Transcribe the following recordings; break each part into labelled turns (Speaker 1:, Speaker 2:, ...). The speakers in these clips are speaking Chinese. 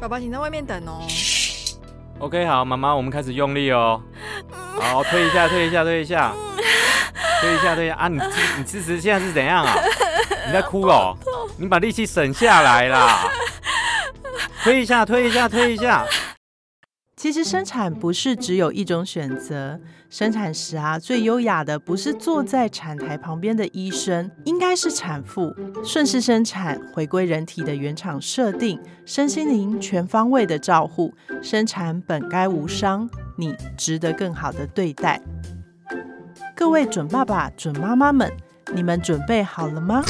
Speaker 1: 爸爸，请在外面等哦。
Speaker 2: OK，好，妈妈，我们开始用力哦。好，推一下，推一下，推一下，推一下，推一下啊！你你你事实现在是怎样啊？你在哭哦？你把力气省下来啦！推一下，推一下，推一下。
Speaker 3: 其实生产不是只有一种选择，生产时啊，最优雅的不是坐在产台旁边的医生，应该是产妇。顺势生产，回归人体的原厂设定，身心灵全方位的照护，生产本该无伤，你值得更好的对待。各位准爸爸、准妈妈们，你们准备好了吗？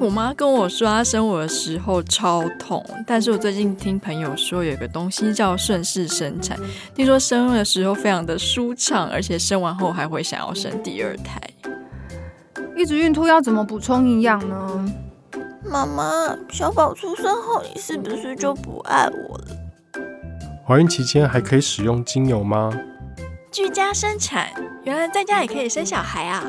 Speaker 1: 我妈跟我说，她生我的时候超痛，但是我最近听朋友说，有个东西叫顺势生产，听说生的时候非常的舒畅，而且生完后还会想要生第二胎。
Speaker 4: 一直孕吐要怎么补充营养呢？
Speaker 5: 妈妈，小宝出生后，你是不是就不爱我了？
Speaker 6: 怀孕期间还可以使用精油吗？
Speaker 1: 居家生产，原来在家也可以生小孩啊！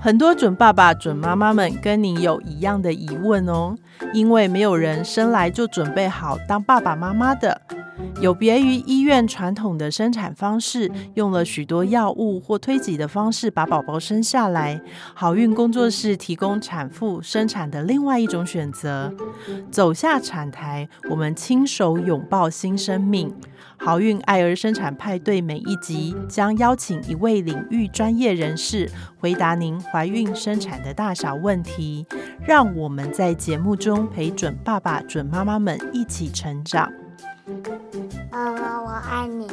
Speaker 3: 很多准爸爸、准妈妈们跟你有一样的疑问哦，因为没有人生来就准备好当爸爸妈妈的。有别于医院传统的生产方式，用了许多药物或推挤的方式把宝宝生下来，好运工作室提供产妇生产的另外一种选择。走下产台，我们亲手拥抱新生命。好运爱儿生产派对每一集将邀请一位领域专业人士回答您怀孕生产的大小问题，让我们在节目中陪准爸爸、准妈妈们一起成长。
Speaker 5: 妈妈，我爱你。